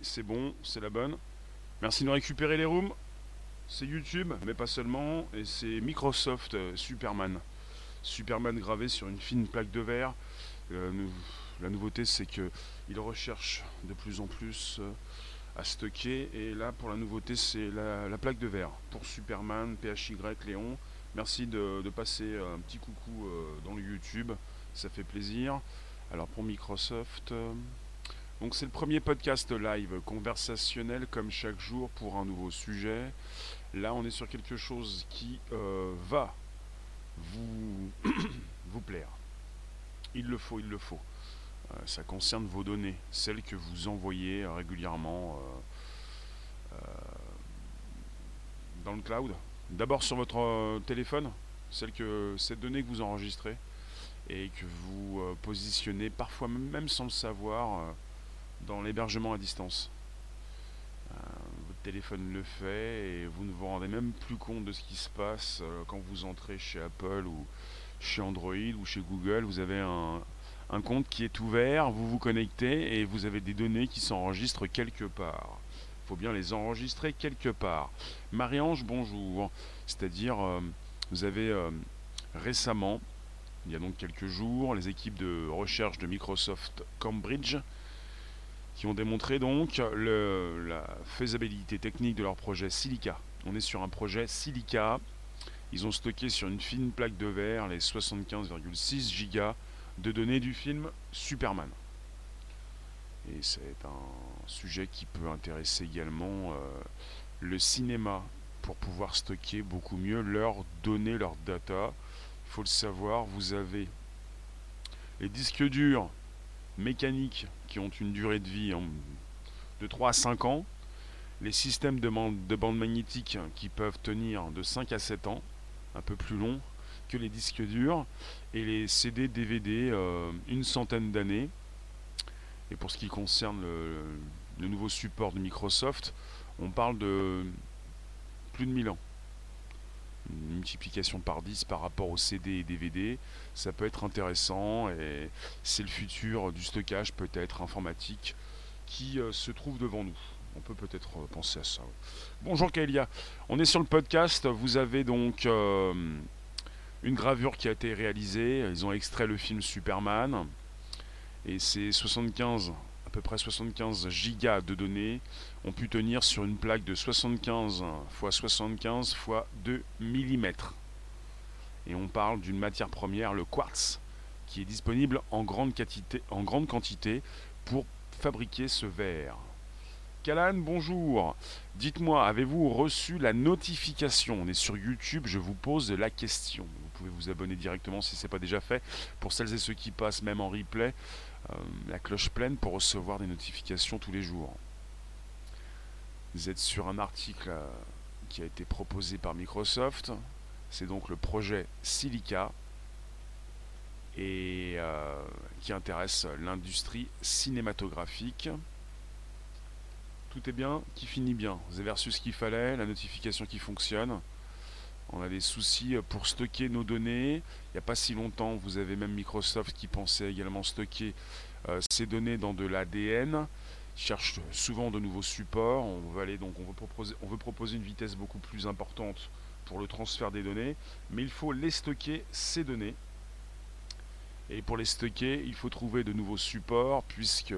c'est bon, c'est la bonne. Merci de récupérer les rooms. C'est YouTube, mais pas seulement, et c'est Microsoft euh, Superman. Superman gravé sur une fine plaque de verre. Euh, la nouveauté c'est que il recherche de plus en plus euh, à stocker. Et là pour la nouveauté c'est la, la plaque de verre pour Superman, PHY, Léon. Merci de, passer un petit coucou dans le YouTube, ça fait plaisir. Alors pour Microsoft, donc c'est le premier podcast live conversationnel comme chaque jour pour un nouveau sujet. Là on est sur quelque chose qui euh, va vous, plaire. Il le faut, il le faut. Euh, ça concerne vos données, celles que vous envoyez régulièrement euh, dans le cloud. D'abord sur votre téléphone, celles que, ces données que vous enregistrez et que vous positionnez parfois même, sans le savoir dans l'hébergement à distance. Euh, votre téléphone le fait et vous ne vous rendez même plus compte de ce qui se passe euh, quand vous entrez chez Apple ou chez Android ou chez Google. Vous avez un, compte qui est ouvert, vous vous connectez et vous avez des données qui s'enregistrent quelque part. Il faut bien les enregistrer quelque part. Marie-Ange, bonjour. C'est-à-dire, euh, vous avez récemment, il y a donc quelques jours, les équipes de recherche de Microsoft Cambridge qui ont démontré donc la faisabilité technique de leur projet Silica. On est sur un projet Silica. Ils ont stocké sur une fine plaque de verre les 75,6 gigas de données du film Superman. Et c'est un sujet qui peut intéresser également euh, le cinéma pour pouvoir stocker beaucoup mieux leurs données, leurs data. Il faut le savoir, vous avez les disques durs mécaniques qui ont une durée de vie de 3 à 5 ans, les systèmes de, man- de bandes magnétiques qui peuvent tenir de 5 à 7 ans, un peu plus long que les disques durs, et les CD, DVD, euh, une centaine d'années. Et pour ce qui concerne le, le nouveau support de Microsoft, on parle de plus de 1000 ans. Multiplication par 10 par rapport aux CD et DVD, ça peut être intéressant et c'est le futur du stockage peut-être informatique qui euh, se trouve devant nous. On peut peut-être euh, penser à ça. Bonjour Kaelia, on est sur le podcast, vous avez donc euh, une gravure qui a été réalisée, ils ont extrait le film Superman. Et c'est 75 à peu près 75 gigas de données ont pu tenir sur une plaque de 75 x 75 x 2 mm. Et on parle d'une matière première, le quartz, qui est disponible en grande quantité, pour fabriquer ce verre. Calan, bonjour. Dites-moi, avez-vous reçu la notification? On est sur YouTube, je vous pose la question. Vous pouvez vous abonner directement si ce n'est pas déjà fait. Pour celles et ceux qui passent même en replay, euh, la cloche pleine pour recevoir des notifications tous les jours. Vous êtes sur un article euh, qui a été proposé par Microsoft. C'est donc le projet Silica et euh, qui intéresse l'industrie cinématographique. Tout est bien, qui finit bien. Vous avez reçu ce qu'il fallait, la notification qui fonctionne. On a des soucis pour stocker nos données. Il n'y a pas si longtemps, vous avez même Microsoft qui pensait également stocker euh, ces données dans de l'ADN. Ils cherchent souvent de nouveaux supports. On veut aller donc, on veut proposer, on veut proposer une vitesse beaucoup plus importante pour le transfert des données, mais il faut les stocker ces données. Et pour les stocker, il faut trouver de nouveaux supports, puisque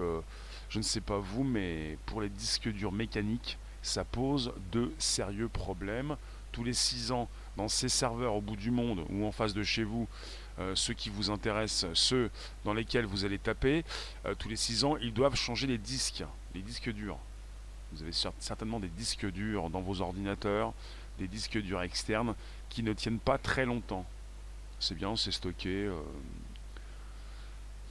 je ne sais pas vous, mais pour les disques durs mécaniques, ça pose de sérieux problèmes. Tous les 6 ans, dans ces serveurs au bout du monde ou en face de chez vous, ceux qui vous intéressent, ceux dans lesquels vous allez taper, euh, tous les 6 ans, ils doivent changer les disques, les disques durs. Vous avez cer- certainement des disques durs dans vos ordinateurs, des disques durs externes qui ne tiennent pas très longtemps. C'est bien, c'est stocké. euh,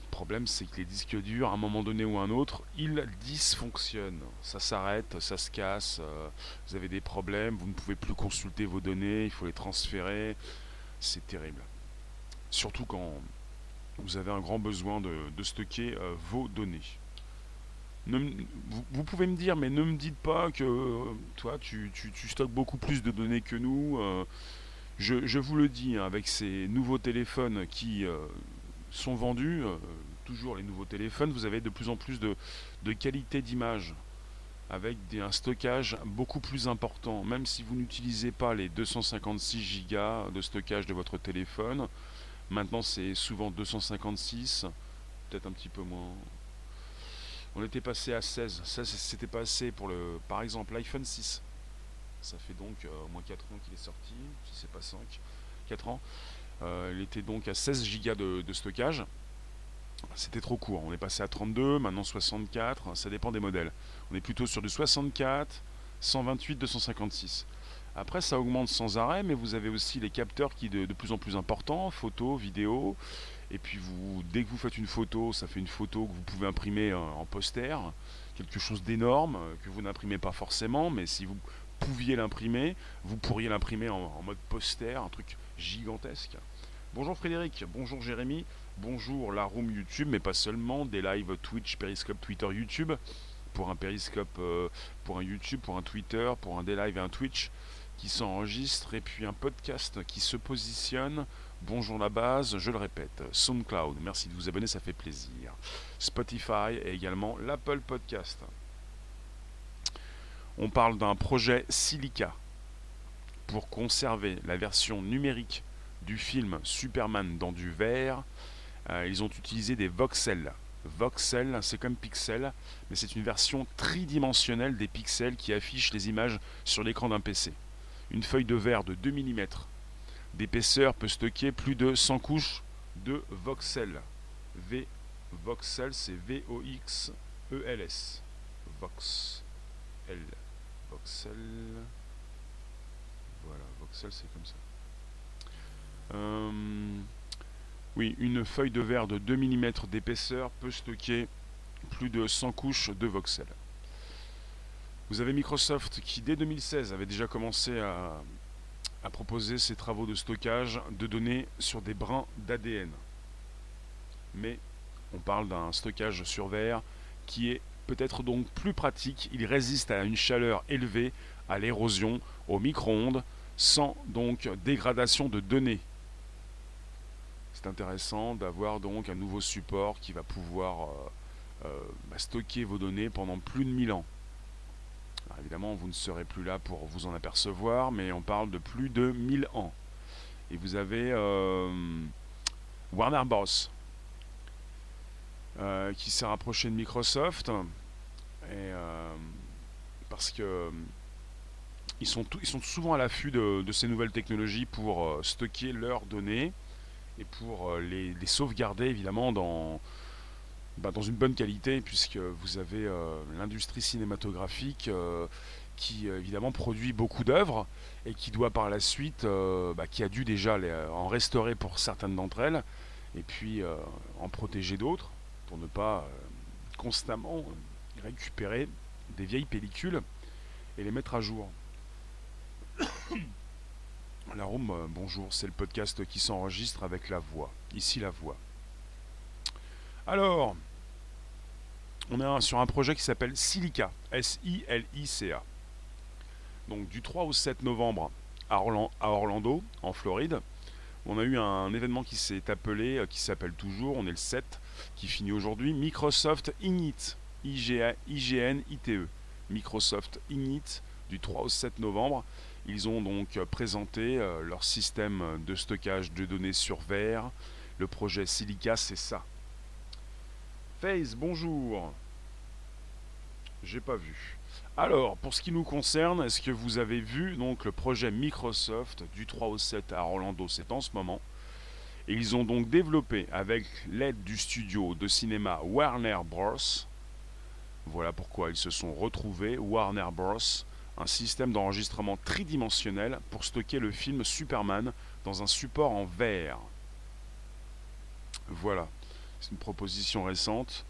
Le problème, c'est que les disques durs, à un moment donné ou à un autre, ils dysfonctionnent. Ça s'arrête, ça se casse, euh, vous avez des problèmes, vous ne pouvez plus consulter vos données, il faut les transférer. C'est terrible. Surtout quand vous avez un grand besoin de, stocker euh, vos données. Vous, pouvez me dire, mais ne me dites pas que euh, toi, tu, tu- stockes beaucoup plus de données que nous. euh, Je, vous le dis, hein, avec ces nouveaux téléphones qui sont vendus, toujours les nouveaux téléphones, vous avez de plus en plus de, qualité d'image avec un stockage beaucoup plus important. Même si vous n'utilisez pas les 256 Go de stockage de votre téléphone, maintenant c'est souvent 256, peut-être un petit peu moins. On était passé à 16, ça c'était pas assez pour le, par exemple l'iPhone 6. Ça fait donc euh, au moins 4 ans qu'il est sorti, si c'est pas 5, 4 ans. Euh, il était donc à 16 Go de, stockage. C'était trop court. On est passé à 32, maintenant 64. Ça dépend des modèles. On est plutôt sur du 64, 128, 256. Après, ça augmente sans arrêt, mais vous avez aussi les capteurs qui de, de plus en plus importants, photo, vidéo. Et puis, vous, dès que vous faites une photo, ça fait une photo que vous pouvez imprimer en poster. Quelque chose d'énorme que vous n'imprimez pas forcément, mais si vous pouviez l'imprimer, vous pourriez l'imprimer en, mode poster, un truc gigantesque. Bonjour Frédéric, bonjour Jérémy, bonjour la room YouTube, mais pas seulement, des lives Twitch, Periscope, Twitter, YouTube, pour un Periscope, euh, pour un YouTube, pour un Twitter, pour un des lives et un Twitch qui s'enregistre, et puis un podcast qui se positionne. Bonjour la base, je le répète, SoundCloud, merci de vous abonner, ça fait plaisir. Spotify et également l'Apple Podcast on parle d'un projet Silica pour conserver la version numérique du film Superman dans du verre. Euh, ils ont utilisé des voxels. Voxels, c'est comme pixel, mais c'est une version tridimensionnelle des pixels qui affichent les images sur l'écran d'un PC. Une feuille de verre de 2 mm d'épaisseur peut stocker plus de 100 couches de voxels. V voxel, c'est V-O-X-E-L-S. Vox. L. Voxel. Voilà, Voxel c'est comme ça. Euh, oui, une feuille de verre de 2 mm d'épaisseur peut stocker plus de 100 couches de voxel. Vous avez Microsoft qui dès 2016 avait déjà commencé à, proposer ses travaux de stockage de données sur des brins d'ADN. Mais on parle d'un stockage sur verre qui est peut-être donc plus pratique, il résiste à une chaleur élevée, à l'érosion, au micro-ondes, sans donc dégradation de données. C'est intéressant d'avoir donc un nouveau support qui va pouvoir euh, euh, bah, stocker vos données pendant plus de 1000 ans. Évidemment, vous ne serez plus là pour vous en apercevoir, mais on parle de plus de 1000 ans. Et vous avez euh, Warner Bros. qui s'est rapproché de Microsoft euh, parce que ils sont, souvent à l'affût de, ces nouvelles technologies pour euh, stocker leurs données et pour euh, les, sauvegarder évidemment dans, bah, dans une bonne qualité puisque vous avez l'industrie cinématographique qui évidemment produit beaucoup d'œuvres et qui doit par la suite, bah, qui a dû déjà en restaurer pour certaines d'entre elles et puis en protéger d'autres pour ne pas constamment récupérer des vieilles pellicules et les mettre à jour. La Room, euh, bonjour, c'est le podcast qui s'enregistre avec la voix. Ici la voix. Alors, on est sur un projet qui s'appelle Silica, S-I-L-I-C-A. Donc du 3 au 7 novembre à, Orlando, en Floride, on a eu un événement qui s'est appelé, euh, qui s'appelle toujours, on est le 7, qui finit aujourd'hui, Microsoft Ignite. IGN ITE, Microsoft Ignite, du 3 au 7 novembre. Ils ont donc présenté euh, leur système de stockage de données sur verre. Le projet Silica, c'est ça. Face, bonjour. J'ai pas vu. Alors, pour ce qui nous concerne, est-ce que vous avez vu donc le projet Microsoft du 3 au 7 à Orlando C'est en ce moment. Et ils ont donc développé avec l'aide du studio de cinéma Warner Bros. Voilà pourquoi ils se sont retrouvés, Warner Bros., un système d'enregistrement tridimensionnel pour stocker le film Superman dans un support en verre. Voilà, c'est une proposition récente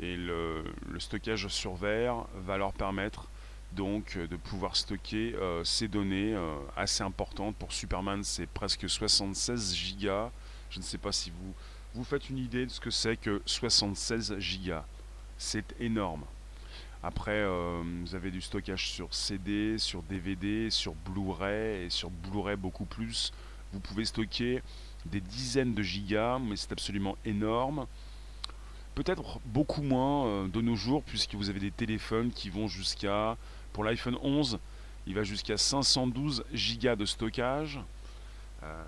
et le, stockage sur verre va leur permettre donc de pouvoir stocker euh, ces données euh, assez importantes. Pour Superman, c'est presque 76 gigas. Je ne sais pas si vous vous faites une idée de ce que c'est que 76 gigas. C'est énorme. Après, euh, vous avez du stockage sur CD, sur DVD, sur Blu-ray et sur Blu-ray beaucoup plus. Vous pouvez stocker des dizaines de gigas, mais c'est absolument énorme. Peut-être beaucoup moins euh, de nos jours, puisque vous avez des téléphones qui vont jusqu'à, pour l'iPhone 11, il va jusqu'à 512 gigas de stockage. Euh,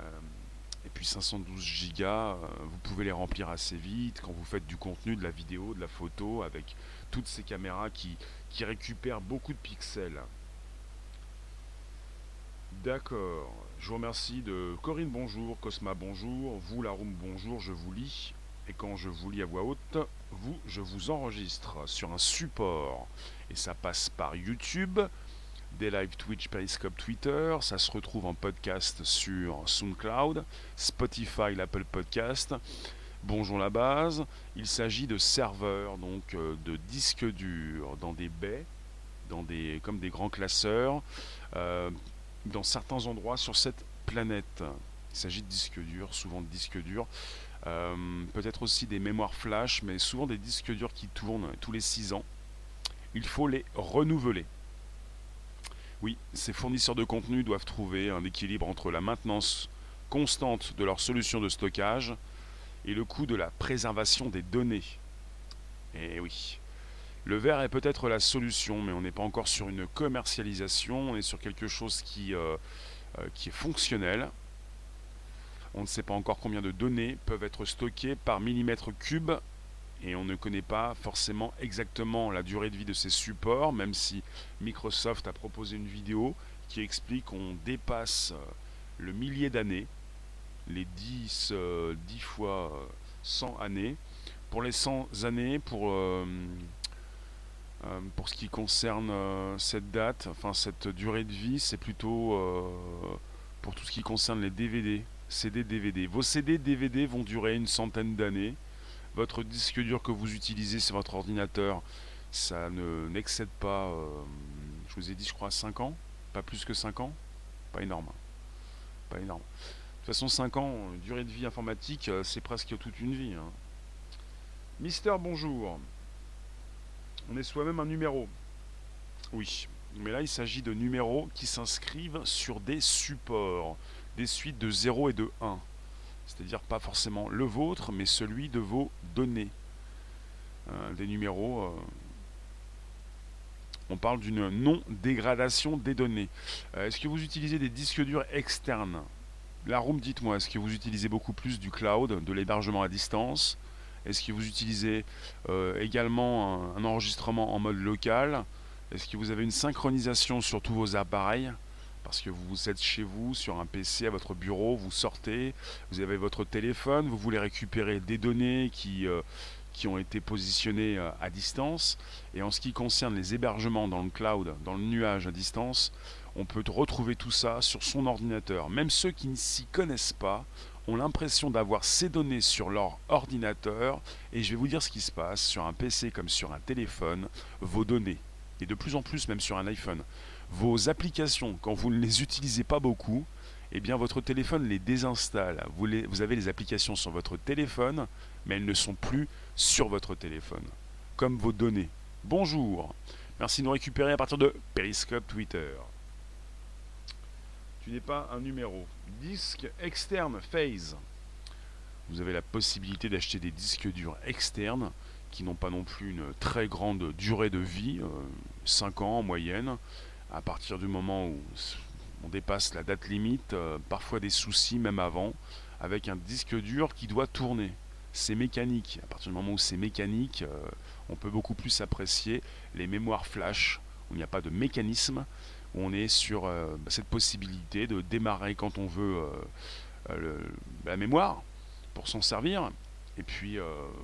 et puis 512 gigas, vous pouvez les remplir assez vite quand vous faites du contenu, de la vidéo, de la photo, avec toutes ces caméras qui, qui récupèrent beaucoup de pixels. D'accord. Je vous remercie de Corinne bonjour, Cosma bonjour, vous la bonjour, je vous lis. Et quand je vous lis à voix haute, vous, je vous enregistre sur un support. Et ça passe par YouTube, des live Twitch, Periscope, Twitter. Ça se retrouve en podcast sur SoundCloud, Spotify, l'Apple Podcast. Bonjour la base. Il s'agit de serveurs, donc euh, de disques durs dans des baies, comme des grands classeurs, euh, dans certains endroits sur cette planète. Il s'agit de disques durs, souvent de disques durs. Euh, peut-être aussi des mémoires flash, mais souvent des disques durs qui tournent tous les 6 ans. Il faut les renouveler. Oui, ces fournisseurs de contenu doivent trouver un équilibre entre la maintenance constante de leur solution de stockage et le coût de la préservation des données. Et eh oui. Le verre est peut-être la solution, mais on n'est pas encore sur une commercialisation, on est sur quelque chose qui, euh, euh, qui est fonctionnel. On ne sait pas encore combien de données peuvent être stockées par millimètre cube, et on ne connaît pas forcément exactement la durée de vie de ces supports, même si Microsoft a proposé une vidéo qui explique qu'on dépasse euh, le millier d'années les 10, 10 euh, fois 100 euh, années. Pour les 100 années, pour, pour ce qui concerne cette date, enfin cette durée de vie, c'est plutôt pour tout ce qui concerne les DVD, CD, DVD. Vos CD, DVD vont durer une centaine d'années. Votre disque dur que vous utilisez sur votre ordinateur, ça ne n'excède pas, je vous ai dit, je crois, 5 ans. Pas plus que 5 ans. Pas énorme. Pas énorme. De toute façon, 5 ans, durée de vie informatique, euh, c'est presque toute une vie. Hein. Mister, bonjour. On est soi-même un numéro. Oui, mais là, il s'agit de numéros qui s'inscrivent sur des supports, des suites de 0 et de 1. C'est-à-dire pas forcément le vôtre, mais celui de vos données. Euh, des numéros. Euh, on parle d'une non-dégradation des données. Est-ce que vous utilisez des disques durs externes? La room, dites-moi, est-ce que vous utilisez beaucoup plus du cloud, de l'hébergement à distance? Est-ce que vous utilisez euh, également un, enregistrement en mode local? Est-ce que vous avez une synchronisation sur tous vos appareils? Parce que vous êtes chez vous sur un PC à votre bureau, vous sortez, vous avez votre téléphone, vous voulez récupérer des données qui, euh, ont été positionnées euh, à distance. Et en ce qui concerne les hébergements dans le cloud, dans le nuage à distance, on peut retrouver tout ça sur son ordinateur. Même ceux qui ne s'y connaissent pas ont l'impression d'avoir ces données sur leur ordinateur. Et je vais vous dire ce qui se passe sur un PC comme sur un téléphone, vos données. Et de plus en plus même sur un iPhone. Vos applications, quand vous ne les utilisez pas beaucoup, eh bien votre téléphone les désinstalle. Vous, vous avez les applications sur votre téléphone, mais elles ne sont plus sur votre téléphone. Comme vos données. Bonjour. Merci de nous récupérer à partir de Periscope Twitter tu n'es pas un numéro. Disque externe phase. Vous avez la possibilité d'acheter des disques durs externes qui n'ont pas non plus une très grande durée de vie, 5 euh, ans en moyenne. À partir du moment où on dépasse la date limite, euh, parfois des soucis même avant, avec un disque dur qui doit tourner. C'est mécanique. À partir du moment où c'est mécanique, euh, on peut beaucoup plus apprécier les mémoires flash, où il n'y a pas de mécanisme, on est sur euh, cette possibilité de démarrer quand on veut euh, euh, la mémoire pour s'en servir. Et puis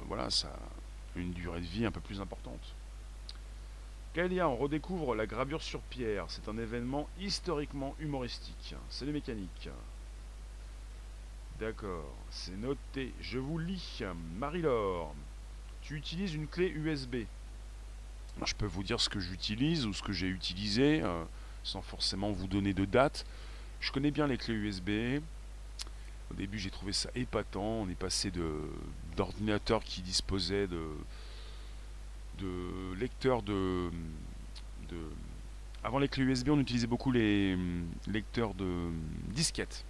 voilà, ça a une durée de vie un peu plus importante. Kaelia, on redécouvre la gravure sur pierre. C'est un événement historiquement humoristique. C'est les mécaniques. D'accord, c'est noté. Je vous lis. Marie-Laure, tu utilises une clé USB. je peux vous dire ce que j'utilise ou ce que j'ai utilisé sans forcément vous donner de date. Je connais bien les clés USB. Au début, j'ai trouvé ça épatant. On est passé d'ordinateurs qui disposaient de, lecteurs de, de, Avant les clés USB, on utilisait beaucoup les lecteurs de disquettes.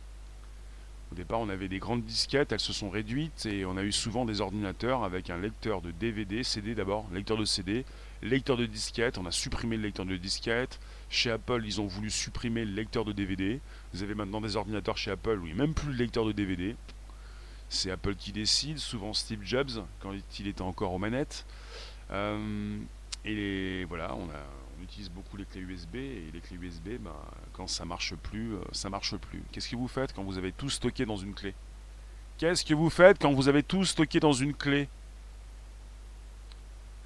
Au départ, on avait des grandes disquettes, elles se sont réduites et on a eu souvent des ordinateurs avec un lecteur de DVD, CD d'abord, lecteur de CD, lecteur de disquette, on a supprimé le lecteur de disquette. Chez Apple, ils ont voulu supprimer le lecteur de DVD. Vous avez maintenant des ordinateurs chez Apple où il n'y a même plus le lecteur de DVD. C'est Apple qui décide, souvent Steve Jobs, quand il était encore aux manettes. Euh, et voilà, on, utilise beaucoup les clés USB et les clés USB, bah, quand ça marche plus, euh, ça marche plus. Qu'est-ce que vous faites quand vous avez tout stocké dans une clé? Qu'est-ce que vous faites quand vous avez tout stocké dans une clé?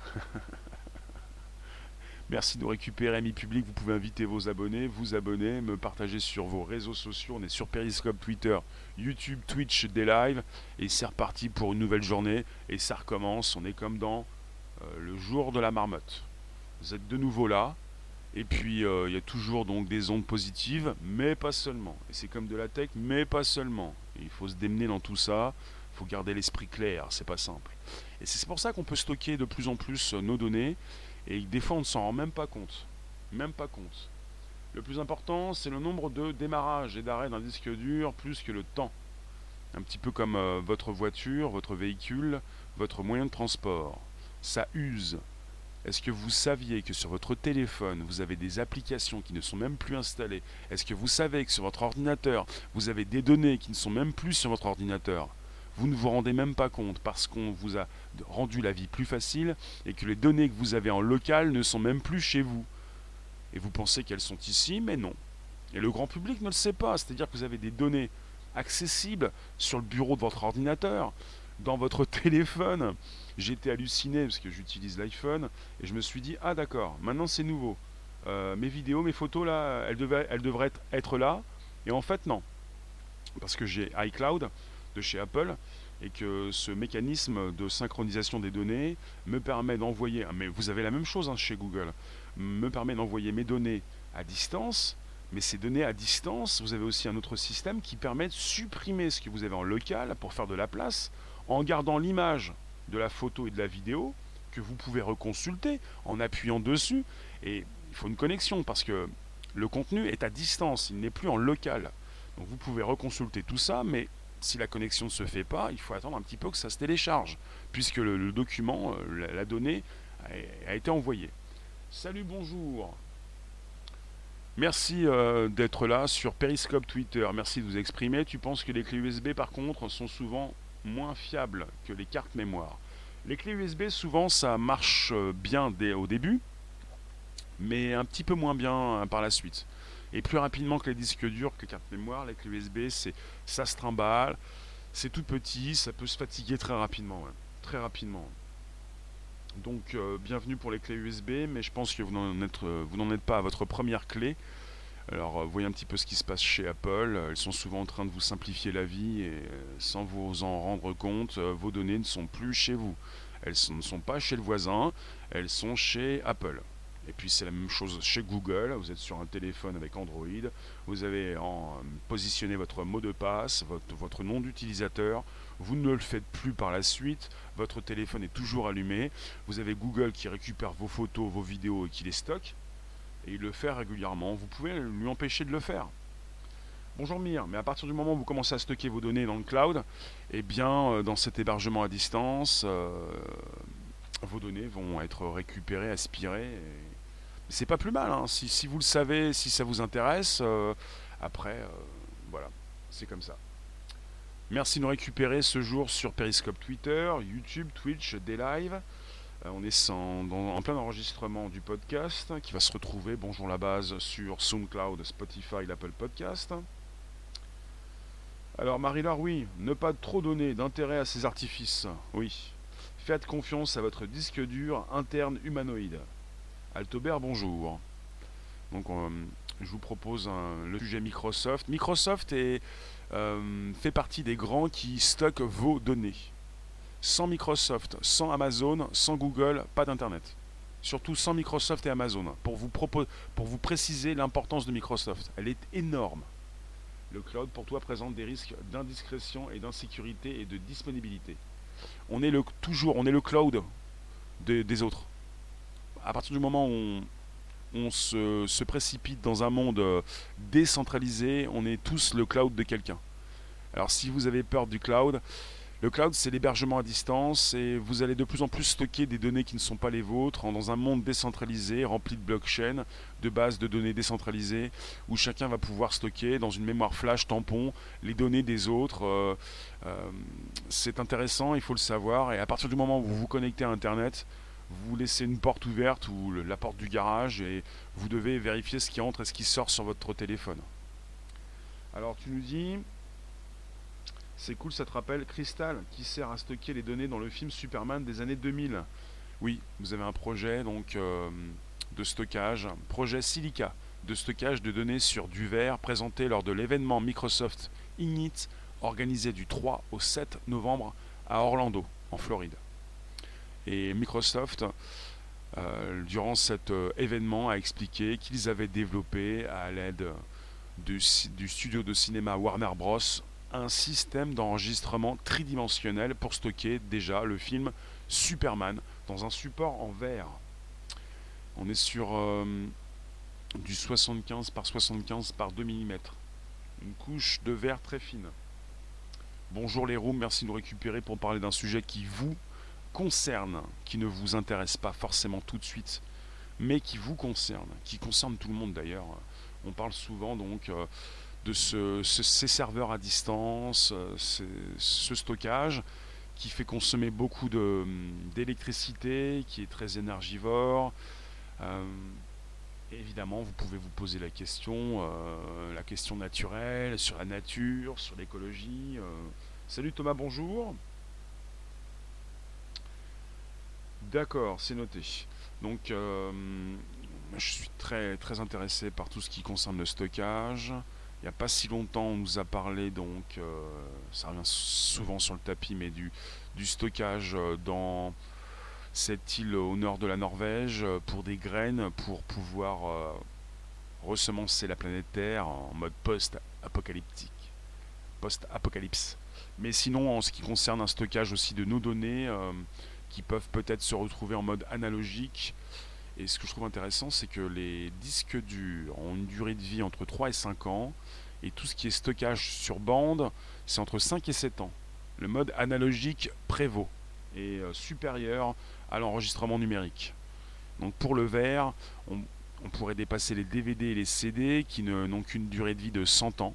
Merci de récupérer Ami Public. Vous pouvez inviter vos abonnés, vous abonner, me partager sur vos réseaux sociaux. On est sur Periscope, Twitter, YouTube, Twitch, des lives. Et c'est reparti pour une nouvelle journée. Et ça recommence. On est comme dans euh, le jour de la marmotte. Vous êtes de nouveau là. Et puis euh, il y a toujours donc des ondes positives, mais pas seulement. Et c'est comme de la tech, mais pas seulement. il faut se démener dans tout ça. Il faut garder l'esprit clair. C'est pas simple. Et c'est pour ça qu'on peut stocker de plus en plus euh, nos données et des fois, on ne s'en rend même pas compte. Même pas compte. Le plus important, c'est le nombre de démarrages et d'arrêts d'un disque dur plus que le temps. Un petit peu comme euh, votre voiture, votre véhicule, votre moyen de transport. Ça use. Est-ce que vous saviez que sur votre téléphone, vous avez des applications qui ne sont même plus installées? Est-ce que vous savez que sur votre ordinateur, vous avez des données qui ne sont même plus sur votre ordinateur? Vous ne vous rendez même pas compte parce qu'on vous a rendu la vie plus facile et que les données que vous avez en local ne sont même plus chez vous. Et vous pensez qu'elles sont ici, mais non. Et le grand public ne le sait pas, c'est-à-dire que vous avez des données accessibles sur le bureau de votre ordinateur, dans votre téléphone. J'étais halluciné parce que j'utilise l'iPhone et je me suis dit ah d'accord, maintenant c'est nouveau. Euh, mes vidéos, mes photos là, elles, devaient, elles devraient être là et en fait non, parce que j'ai iCloud de chez Apple et que ce mécanisme de synchronisation des données me permet d'envoyer, mais vous avez la même chose hein, chez Google, me permet d'envoyer mes données à distance, mais ces données à distance, vous avez aussi un autre système qui permet de supprimer ce que vous avez en local pour faire de la place, en gardant l'image de la photo et de la vidéo que vous pouvez reconsulter en appuyant dessus. Et il faut une connexion parce que le contenu est à distance, il n'est plus en local. Donc vous pouvez reconsulter tout ça, mais si la connexion ne se fait pas, il faut attendre un petit peu que ça se télécharge, puisque le, document, euh, la, donnée, a, été envoyée. Salut, bonjour. Merci euh, d'être là sur Periscope Twitter. Merci de vous exprimer. Tu penses que les clés USB, par contre, sont souvent moins fiables que les cartes mémoire? Les clés USB, souvent, ça marche euh, bien dès, au début, mais un petit peu moins bien par la suite et plus rapidement que les disques durs, que carte mémoire. Les clés USB, c'est ça se trimballe, c'est tout petit, ça peut se fatiguer très rapidement, très rapidement. Donc euh, bienvenue pour les clés USB, mais je pense que vous n'en êtes, euh, êtes pas à votre première clé. Alors euh, voyez un petit peu ce qui se passe chez Apple. Ils sont souvent en train de vous simplifier la vie et sans vous en rendre compte, vos données ne sont plus chez vous. Elles ne sont pas chez le voisin, elles sont chez Apple. Et puis c'est la même chose chez Google, vous êtes sur un téléphone avec Android, vous avez en, positionné votre mot de passe, votre, nom d'utilisateur, vous ne le faites plus par la suite, votre téléphone est toujours allumé, vous avez Google qui récupère vos photos, vos vidéos et qui les stocke, et il le fait régulièrement, vous pouvez lui empêcher de le faire. Bonjour Mire, mais à partir du moment où vous commencez à stocker vos données dans le cloud, eh bien euh, dans cet hébergement à distance, euh, vos données vont être récupérées, aspirées, c'est pas plus mal. Hein. Si, vous le savez, si ça vous intéresse, euh, après, euh, voilà, c'est comme ça. Merci de nous récupérer ce jour sur Periscope Twitter, YouTube, Twitch, des. Euh, on est en plein enregistrement du podcast qui va se retrouver, bonjour la base, sur SoundCloud, Spotify, l'Apple Podcast. Alors Marie-Laure, oui, ne pas trop donner d'intérêt à ces artifices. Oui. Faites confiance à votre disque dur interne humanoïde. Altobert, bonjour. Donc, euh, je vous propose le sujet Microsoft. Microsoft euh, fait partie des grands qui stockent vos données. Sans Microsoft, sans Amazon, sans Google, pas d'Internet. Surtout sans Microsoft et Amazon. Pour vous, pour vous préciser l'importance de Microsoft, elle est énorme. Le cloud pour toi présente des risques d'indiscrétion et d'insécurité et de disponibilité. On est le, toujours, on est le cloud des autres. À partir du moment où on, se, précipite dans un monde euh, décentralisé, on est tous le cloud de quelqu'un. Alors si vous avez peur du cloud, le cloud, c'est l'hébergement à distance et vous allez de plus en plus stocker des données qui ne sont pas les vôtres dans un monde décentralisé, rempli de blockchain, de bases de données décentralisées, où chacun va pouvoir stocker dans une mémoire flash tampon les données des autres. Euh, euh, c'est intéressant, il faut le savoir. Et à partir du moment où vous vous connectez à Internet, vous laissez une porte ouverte ou la porte du garage et vous devez vérifier ce qui entre et ce qui sort sur votre téléphone. Alors tu nous dis, c'est cool, ça te rappelle Crystal qui sert à stocker les données dans le film Superman des années 2000. Oui, vous avez un projet donc euh, de stockage, projet Silica de stockage de données sur du verre présenté lors de l'événement Microsoft Ignite organisé du 3 au 7 novembre à Orlando, en Floride. Et Microsoft, euh, durant cet euh, événement, a expliqué qu'ils avaient développé à l'aide du, studio de cinéma Warner Bros un système d'enregistrement tridimensionnel pour stocker déjà le film Superman dans un support en verre. On est sur euh, du 75 par 75 par 2 mm. Une couche de verre très fine. Bonjour les rooms, merci de nous récupérer pour parler d'un sujet qui vous concerne, qui ne vous intéresse pas forcément tout de suite, mais qui vous concerne, qui concerne tout le monde d'ailleurs. On parle souvent donc euh, de ces serveurs à distance, euh, ce stockage qui fait consommer beaucoup d'électricité, qui est très énergivore. Euh, évidemment, vous pouvez vous poser la question, la question naturelle, sur la nature, sur l'écologie. Salut Thomas, bonjour. D'accord, c'est noté. Donc, je suis très, très intéressé par tout ce qui concerne le stockage. Il n'y a pas si longtemps, on nous a parlé, donc, euh, ça revient souvent sur le tapis, mais du, stockage euh, dans cette île au nord de la Norvège euh, pour des graines, pour pouvoir ressemencer la planète Terre en mode post-apocalyptique. Post-apocalypse. Mais sinon, en ce qui concerne un stockage aussi de nos données, qui peuvent peut-être se retrouver en mode analogique, et ce que je trouve intéressant, c'est que les disques durs ont une durée de vie entre 3 et 5 ans, et tout ce qui est stockage sur bande, c'est entre 5 et 7 ans. Le mode analogique prévaut et euh, supérieur à l'enregistrement numérique. Donc pour le verre, on, pourrait dépasser les DVD et les CD qui n'ont qu'une durée de vie de 100 ans.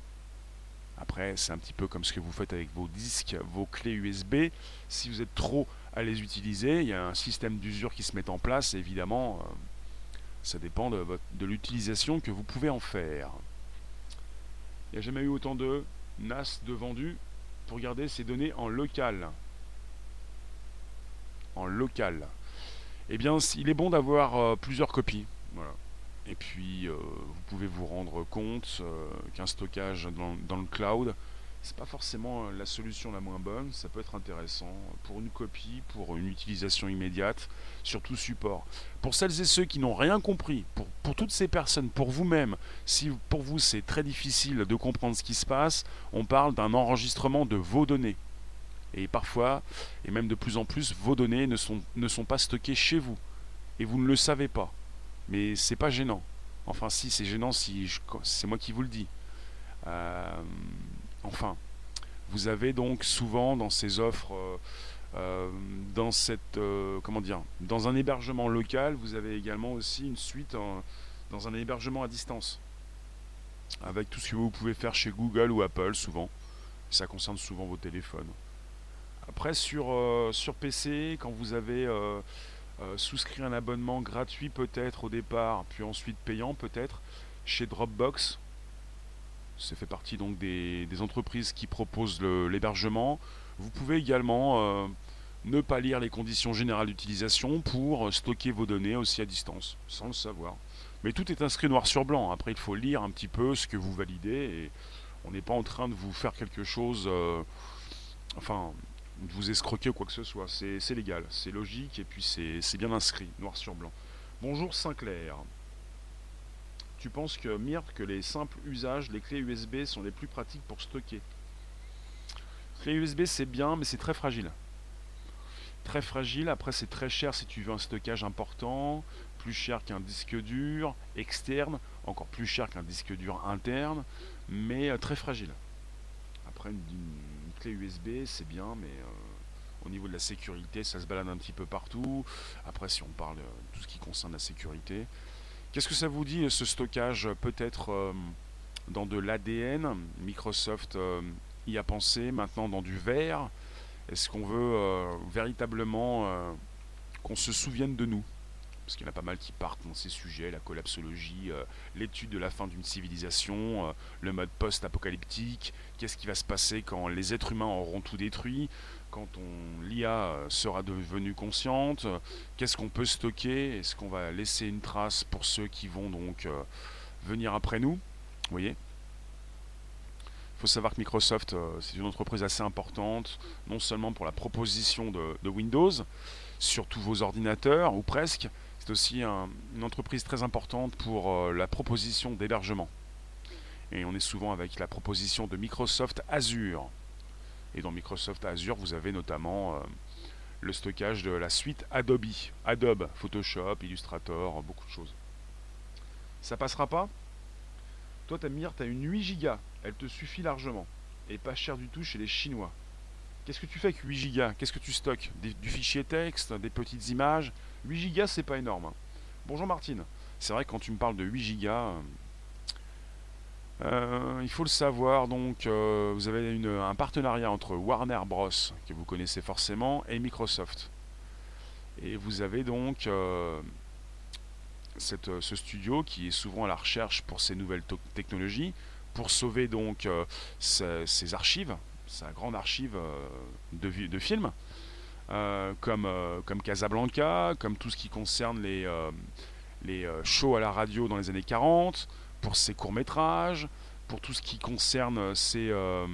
Après, c'est un petit peu comme ce que vous faites avec vos disques, vos clés USB. Si vous êtes trop à les utiliser. Il y a un système d'usure qui se met en place, évidemment, euh, ça dépend de, de l'utilisation que vous pouvez en faire. Il n'y a jamais eu autant de NAS de vendus pour garder ces données en local. En local. Eh bien, il est bon d'avoir euh, plusieurs copies. Et puis, euh, vous pouvez vous rendre compte qu'un stockage dans, le cloud, c'est pas forcément euh, la solution la moins bonne, ça peut être intéressant pour une copie, pour une utilisation immédiate, surtout support. Pour celles et ceux qui n'ont rien compris, pour, pour toutes ces personnes, pour vous-même, si pour vous c'est très difficile de comprendre ce qui se passe, on parle d'un enregistrement de vos données. Et parfois, et même de plus en plus, vos données ne sont, ne sont pas stockées chez vous. Et vous ne le savez pas. Mais c'est pas gênant. Enfin si, c'est gênant si c'est moi qui vous le dis. Euh, Enfin, vous avez donc souvent dans ces offres, euh, euh, dans cette, euh, comment dire, dans un hébergement local, vous avez également aussi une suite dans un hébergement à distance, avec tout ce que vous pouvez faire chez Google ou Apple souvent. Ça concerne souvent vos téléphones. Après sur, sur PC, quand vous avez souscrit un abonnement gratuit peut-être au départ, puis ensuite payant peut-être, chez Dropbox, ça fait partie donc des, entreprises qui proposent l'hébergement. Vous pouvez également euh, ne pas lire les conditions générales d'utilisation pour stocker vos données aussi à distance, sans le savoir. Mais tout est inscrit noir sur blanc. Après, il faut lire un petit peu ce que vous validez on n'est pas en train de vous faire quelque chose, euh, enfin, de vous escroquer ou quoi que ce soit. C'est légal, c'est logique et puis c'est bien inscrit, noir sur blanc. Bonjour Sinclair tu penses que Myrte, que les simples usages, les clés USB sont les plus pratiques pour stocker? Clé USB c'est bien, mais c'est très fragile. Très fragile, après c'est très cher si tu veux un stockage important. plus cher qu'un disque dur externe, encore plus cher qu'un disque dur interne, mais très fragile. Après, une, clé USB, c'est bien, mais au niveau de la sécurité, ça se balade un petit peu partout. Après, si on parle de tout ce qui concerne la sécurité, qu'est-ce que ça vous dit ce stockage Peut-être euh, dans de l'ADN. Microsoft euh, y a pensé. Maintenant, dans du verre? Est-ce qu'on veut euh, véritablement qu'on se souvienne de nous? Parce qu'il y en a pas mal qui partent dans ces sujets, la collapsologie, l'étude de la fin d'une civilisation, le mode post-apocalyptique, qu'est-ce qui va se passer quand les êtres humains auront tout détruit, l'IA sera devenue consciente, qu'est-ce qu'on peut stocker? Est-ce qu'on va laisser une trace pour ceux qui vont donc euh, venir après nous? Vous voyez? Il faut savoir que Microsoft, euh, c'est une entreprise assez importante, non seulement pour la proposition de, Windows sur tous vos ordinateurs, ou presque, c'est aussi une entreprise très importante pour euh, la proposition d'hébergement. Et on est souvent avec la proposition de Microsoft Azure. Et dans Microsoft Azure, vous avez notamment euh, le stockage de la suite Adobe. Adobe, Photoshop, Illustrator, beaucoup de choses. Ça passera pas? Toi, ta mire, tu as une 8 Go. Elle te suffit largement. Et pas cher du tout chez les Chinois. Qu'est-ce que tu fais avec 8 Go Qu'est-ce que tu stockes? Du fichier texte, des petites images? 8 Go, c'est pas énorme. Hein. Bonjour Martine. C'est vrai que quand tu me parles de 8 Go, euh, il faut le savoir, donc euh, vous avez un partenariat entre Warner Bros, que vous connaissez forcément, et Microsoft. Et vous avez donc euh, ce studio qui est souvent à la recherche pour ces nouvelles technologies, pour sauver donc ses, archives, sa grande archive de, films, comme, Casablanca, comme tout ce qui concerne les shows à la radio dans les années 40 pour ses courts-métrages, pour tout ce qui concerne ces, euh,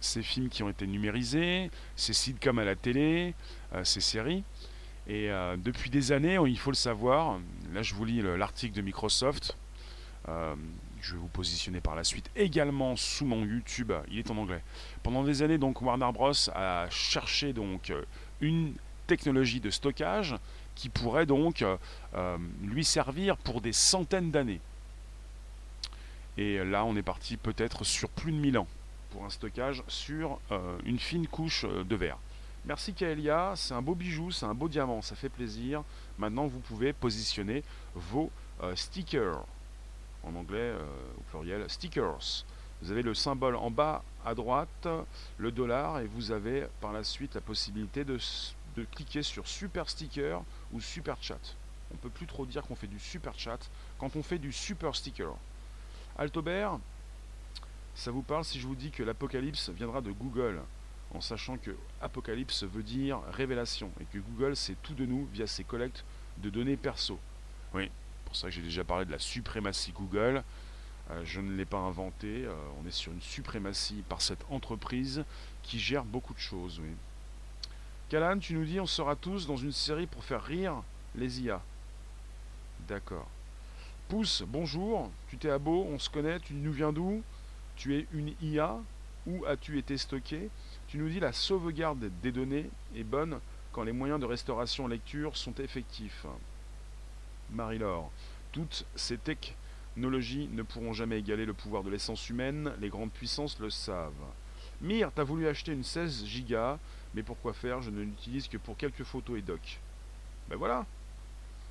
ces, films qui ont été numérisés, ces sitcoms à la télé, euh, ces séries. Et euh, depuis des années, il faut le savoir, là je vous lis l'article de Microsoft, je vais vous positionner par la suite également sous mon YouTube, il est en anglais. Pendant des années, donc Warner Bros a cherché donc une technologie de stockage qui pourrait donc lui servir pour des centaines d'années. Et là, on est parti peut-être sur plus de 1000 ans pour un stockage sur euh, une fine couche euh, de verre. Merci Kaelia, c'est un beau bijou, c'est un beau diamant, ça fait plaisir. Maintenant, vous pouvez positionner vos euh, stickers, en anglais au pluriel, stickers. Vous avez le symbole en bas à droite, le dollar, et vous avez par la suite la possibilité de, de cliquer sur super sticker ou super chat. On ne peut plus trop dire qu'on fait du super chat quand on fait du super sticker. Altobert, ça vous parle si je vous dis que l'apocalypse viendra de Google, en sachant que apocalypse veut dire révélation, et que Google c'est tout de nous via ses collectes de données perso. Oui, pour ça que j'ai déjà parlé de la suprématie Google. Euh, je ne l'ai pas inventé, euh, on est sur une suprématie par cette entreprise qui gère beaucoup de choses. Oui. Calan, tu nous dis on sera tous dans une série pour faire rire les IA. D'accord. Pouce, bonjour, tu t'es à Beau, on se connaît, tu nous viens d'où? Tu es une IA Où as-tu été stocké? Tu nous dis la sauvegarde des données est bonne quand les moyens de restauration lecture sont effectifs. Marie-Laure, toutes ces technologies ne pourront jamais égaler le pouvoir de l'essence humaine, les grandes puissances le savent. Mire, t'as voulu acheter une 16 Go, mais pourquoi faire? Je ne l'utilise que pour quelques photos et docs. Ben voilà,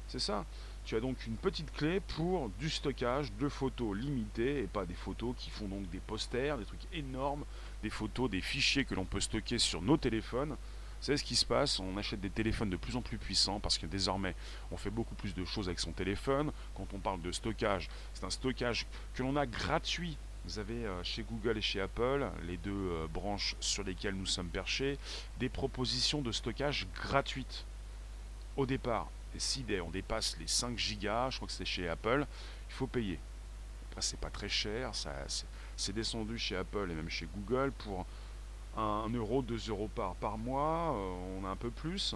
c'est ça. Tu as donc une petite clé pour du stockage de photos limitées et pas des photos qui font donc des posters, des trucs énormes, des photos, des fichiers que l'on peut stocker sur nos téléphones. Savez ce qui se passe On achète des téléphones de plus en plus puissants parce que désormais on fait beaucoup plus de choses avec son téléphone. Quand on parle de stockage, c'est un stockage que l'on a gratuit. Vous avez euh, chez Google et chez Apple, les deux euh, branches sur lesquelles nous sommes perchés, des propositions de stockage gratuites au départ. Si on dépasse les 5 gigas, je crois que c'est chez Apple, il faut payer. Après, c'est pas très cher, c'est descendu chez Apple et même chez Google pour 1 euro, 2 euros par, mois, euh, on a un peu plus.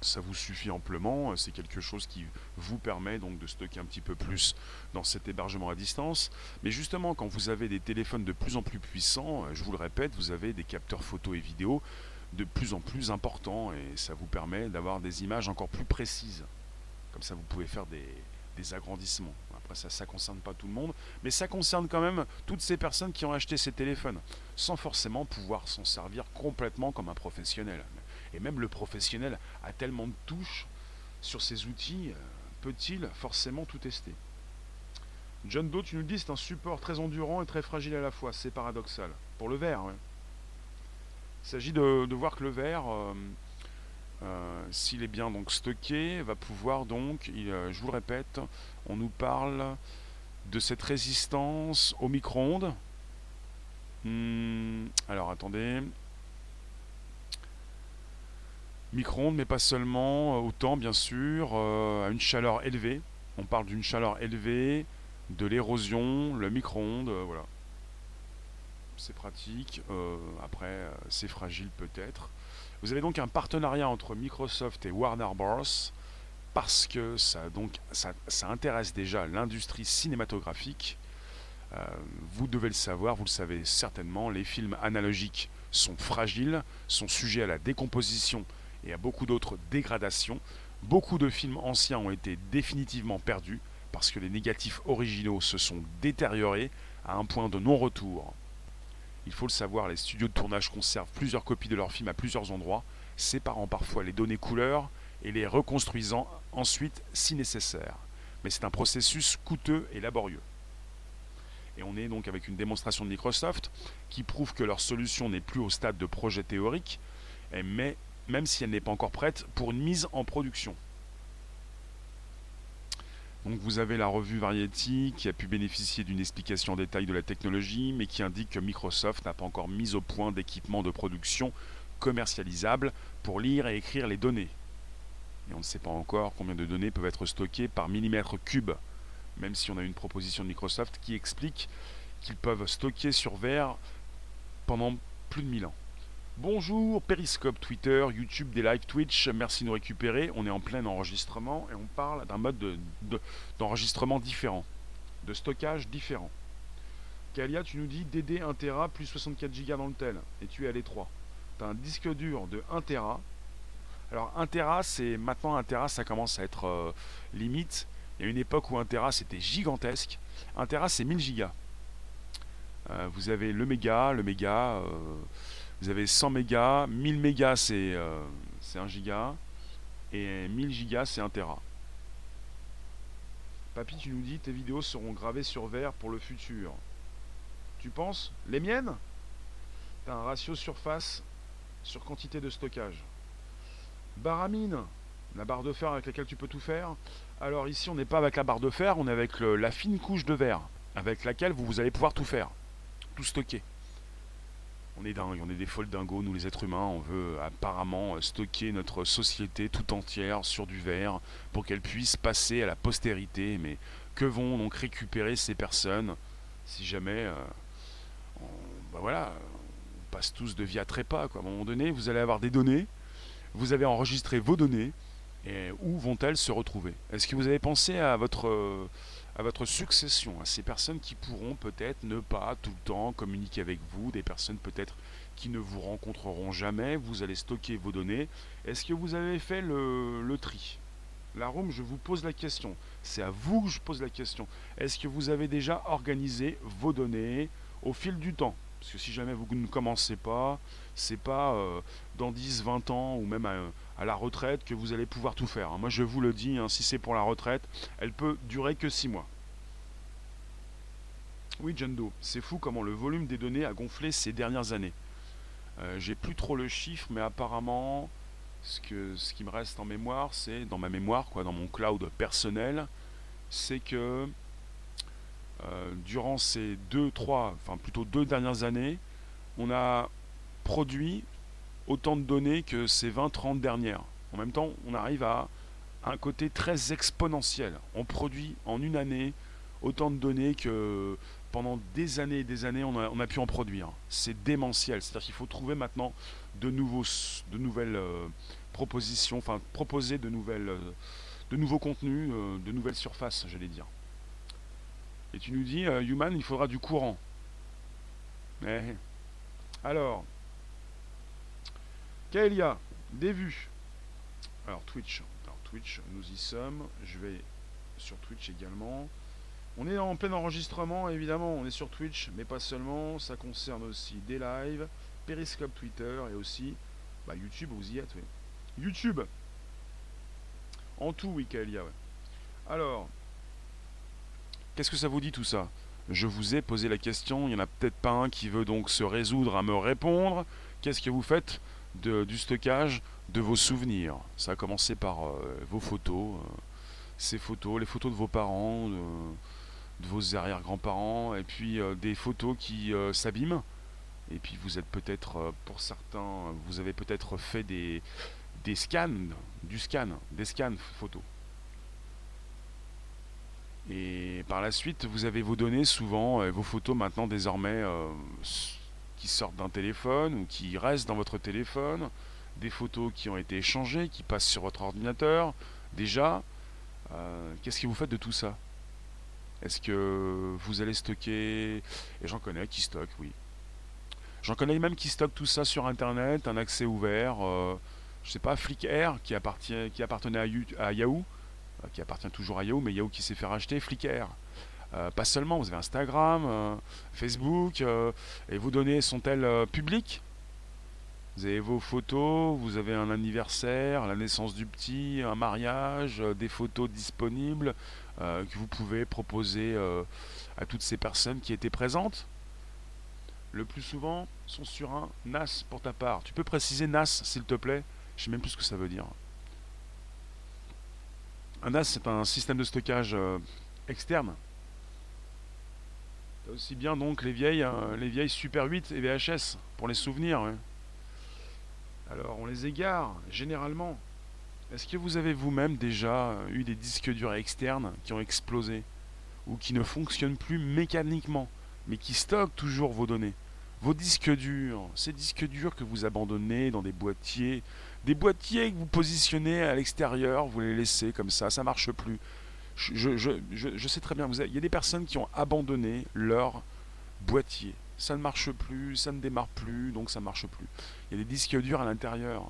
Ça vous suffit amplement, c'est quelque chose qui vous permet donc de stocker un petit peu plus dans cet hébergement à distance. Mais justement, quand vous avez des téléphones de plus en plus puissants, je vous le répète, vous avez des capteurs photo et vidéo de plus en plus important et ça vous permet d'avoir des images encore plus précises. Comme ça, vous pouvez faire des, agrandissements. Après, ça, ça concerne pas tout le monde, mais ça concerne quand même toutes ces personnes qui ont acheté ces téléphones, sans forcément pouvoir s'en servir complètement comme un professionnel. Et même le professionnel a tellement de touches sur ces outils, euh, peut-il forcément tout tester? John Doe, tu nous dis, c'est un support très endurant et très fragile à la fois. C'est paradoxal. Pour le verre, il s'agit de, voir que le verre, euh, euh, s'il est bien donc stocké, va pouvoir donc, je vous le répète, on nous parle de cette résistance au micro-ondes. Hmm, alors attendez, Micro-ondes, mais pas seulement, euh, autant bien sûr, euh, à une chaleur élevée. On parle d'une chaleur élevée, de l'érosion, le micro-ondes, euh, voilà. C'est pratique, après c'est fragile peut-être. Vous avez donc un partenariat entre Microsoft et Warner Bros. parce que ça, intéresse déjà l'industrie cinématographique. vous devez le savoir, vous le savez certainement, les films analogiques sont fragiles, sont sujets à la décomposition et à beaucoup d'autres dégradations. Beaucoup de films anciens ont été définitivement perdus parce que les négatifs originaux se sont détériorés à un point de non-retour. Il faut le savoir, les studios de tournage conservent plusieurs copies de leurs films à plusieurs endroits, séparant parfois les données couleurs et les reconstruisant ensuite si nécessaire. Mais c'est un processus coûteux et laborieux. Et on est donc avec une démonstration de Microsoft qui prouve que leur solution n'est plus au stade de projet théorique, mais même si elle n'est pas encore prête, pour une mise en production. Donc vous avez la revue Variety qui a pu bénéficier d'une explication en détail de la technologie, mais qui indique que Microsoft n'a pas encore mis au point d'équipement de production commercialisable pour lire et écrire les données. Et on ne sait pas encore combien de données peuvent être stockées par millimètre cube, même si on a une proposition de Microsoft qui explique qu'ils peuvent stocker sur verre pendant plus de 1000 ans. Bonjour, Periscope, Twitter, YouTube, des live Twitch, merci de nous récupérer. On est en plein enregistrement et on parle d'un mode d'enregistrement différent, de stockage différent. Kalia, tu nous dis DD 1 Tera plus 64 Go dans le tel et tu es à l'étroit. Tu as un disque dur de 1 Tera. Alors 1 Tera, c'est maintenant 1 Tera, ça commence à être euh, limite. Il y a une époque où 1 Tera c'était gigantesque. 1 Tera c'est 1000 Go. Euh, vous avez le méga, le méga. Euh, vous avez 100 mégas, 1000 mégas c'est 1 euh, giga, et 1000 gigas c'est 1 Tera. Papy, tu nous dis tes vidéos seront gravées sur verre pour le futur. Tu penses? Les miennes? T'as un ratio surface sur quantité de stockage. Baramine, la barre de fer avec laquelle tu peux tout faire. Alors ici, on n'est pas avec la barre de fer, on est avec la fine couche de verre avec laquelle vous allez pouvoir tout faire, tout stocker. On est dingue, on est des folles dingos, nous les êtres humains, on veut apparemment euh, stocker notre société tout entière sur du verre pour qu'elle puisse passer à la postérité. Mais que vont donc récupérer ces personnes si jamais euh, on, bah voilà, on passe tous de vie à trépas. À un moment donné, vous allez avoir des données, vous avez enregistré vos données, et où vont-elles se retrouver? Est-ce que vous avez pensé à votre à votre succession, à ces personnes qui pourront peut-être ne pas tout le temps communiquer avec vous, des personnes peut-être qui ne vous rencontreront jamais, vous allez stocker vos données. Est-ce que vous avez fait le, tri? La room, je vous pose la question. C'est à vous que je pose la question. Est-ce que vous avez déjà organisé vos données au fil du temps? Parce que si jamais vous ne commencez pas, c'est pas euh, dans 10, 20 ans ou même à, la retraite que vous allez pouvoir tout faire. Moi je vous le dis, hein, si c'est pour la retraite, elle peut durer que 6 mois. Oui, Jendo, c'est fou comment le volume des données a gonflé ces dernières années. Euh, j'ai plus trop le chiffre, mais apparemment, ce, que, ce qui me reste en mémoire, c'est dans ma mémoire, quoi, dans mon cloud personnel, c'est que euh, durant ces deux, trois, enfin plutôt deux dernières années, on a produit autant de données que ces 20-30 dernières. En même temps, on arrive à un côté très exponentiel. On produit en une année autant de données que pendant des années et des années, on a, pu en produire. C'est démentiel. C'est-à-dire qu'il faut trouver maintenant de, nouveaux, de nouvelles euh, propositions, enfin proposer de, nouvelles, euh, de nouveaux contenus, euh, de nouvelles surfaces, j'allais dire. Et tu nous dis, Human, il faudra du courant. Mais, alors, Kaelia, des vues. Alors Twitch. Alors Twitch, nous y sommes. Je vais sur Twitch également. On est en plein enregistrement, évidemment, on est sur Twitch, mais pas seulement, ça concerne aussi des lives, Periscope Twitter et aussi bah, YouTube, vous y êtes, oui. YouTube En tout, oui, Kaelia. Alors, qu'est-ce que ça vous dit tout ça? Je vous ai posé la question, il n'y en a peut-être pas un qui veut donc se résoudre à me répondre. Qu'est-ce que vous faites? Du stockage de vos souvenirs Ça a commencé par euh, vos photos, euh, ces photos, les photos de vos parents, de, vos arrière-grands-parents, et puis euh, des photos qui s'abîment. Et puis vous êtes peut-être, pour certains, vous avez peut-être fait des, des scans, du scan, des scans photos. Et par la suite, vous avez vos données, souvent, vos photos maintenant désormais qui sortent d'un téléphone ou qui restent dans votre téléphone, des photos qui ont été échangées, qui passent sur votre ordinateur. Déjà, euh, qu'est-ce que vous faites de tout ça? Est-ce que vous allez stocker Et j'en connais qui stockent, oui. J'en connais même qui stockent tout ça sur Internet, un accès ouvert. Euh, je sais pas, Flickr qui, appartient, qui appartenait à, Yahoo, euh, qui appartient toujours à Yahoo, mais Yahoo qui s'est fait racheter, Flickr. Euh, pas seulement, vous avez Instagram, euh, Facebook, euh, et vos données sont-elles publiques Vous avez vos photos, vous avez un anniversaire, la naissance du petit, un mariage, des photos disponibles que vous pouvez proposer à toutes ces personnes qui étaient présentes le plus souvent sont sur un NAS pour ta part. Tu peux préciser NAS s'il te plaît? Je sais même plus ce que ça veut dire. Un NAS c'est un système de stockage externe aussi bien donc les vieilles, hein, les vieilles Super 8 et VHS pour les souvenirs. Alors on les égare généralement. Est-ce que vous avez vous-même déjà eu des disques durs externes qui ont explosé ou qui ne fonctionnent plus mécaniquement, mais qui stockent toujours vos données? Vos disques durs, ces disques durs que vous abandonnez dans des boîtiers, des boîtiers que vous positionnez à l'extérieur, vous les laissez comme ça, ça marche plus je, sais très bien, il y a des personnes qui ont abandonné leur boîtier. Ça ne marche plus, ça ne démarre plus, donc ça ne marche plus. Il y a des disques durs à l'intérieur.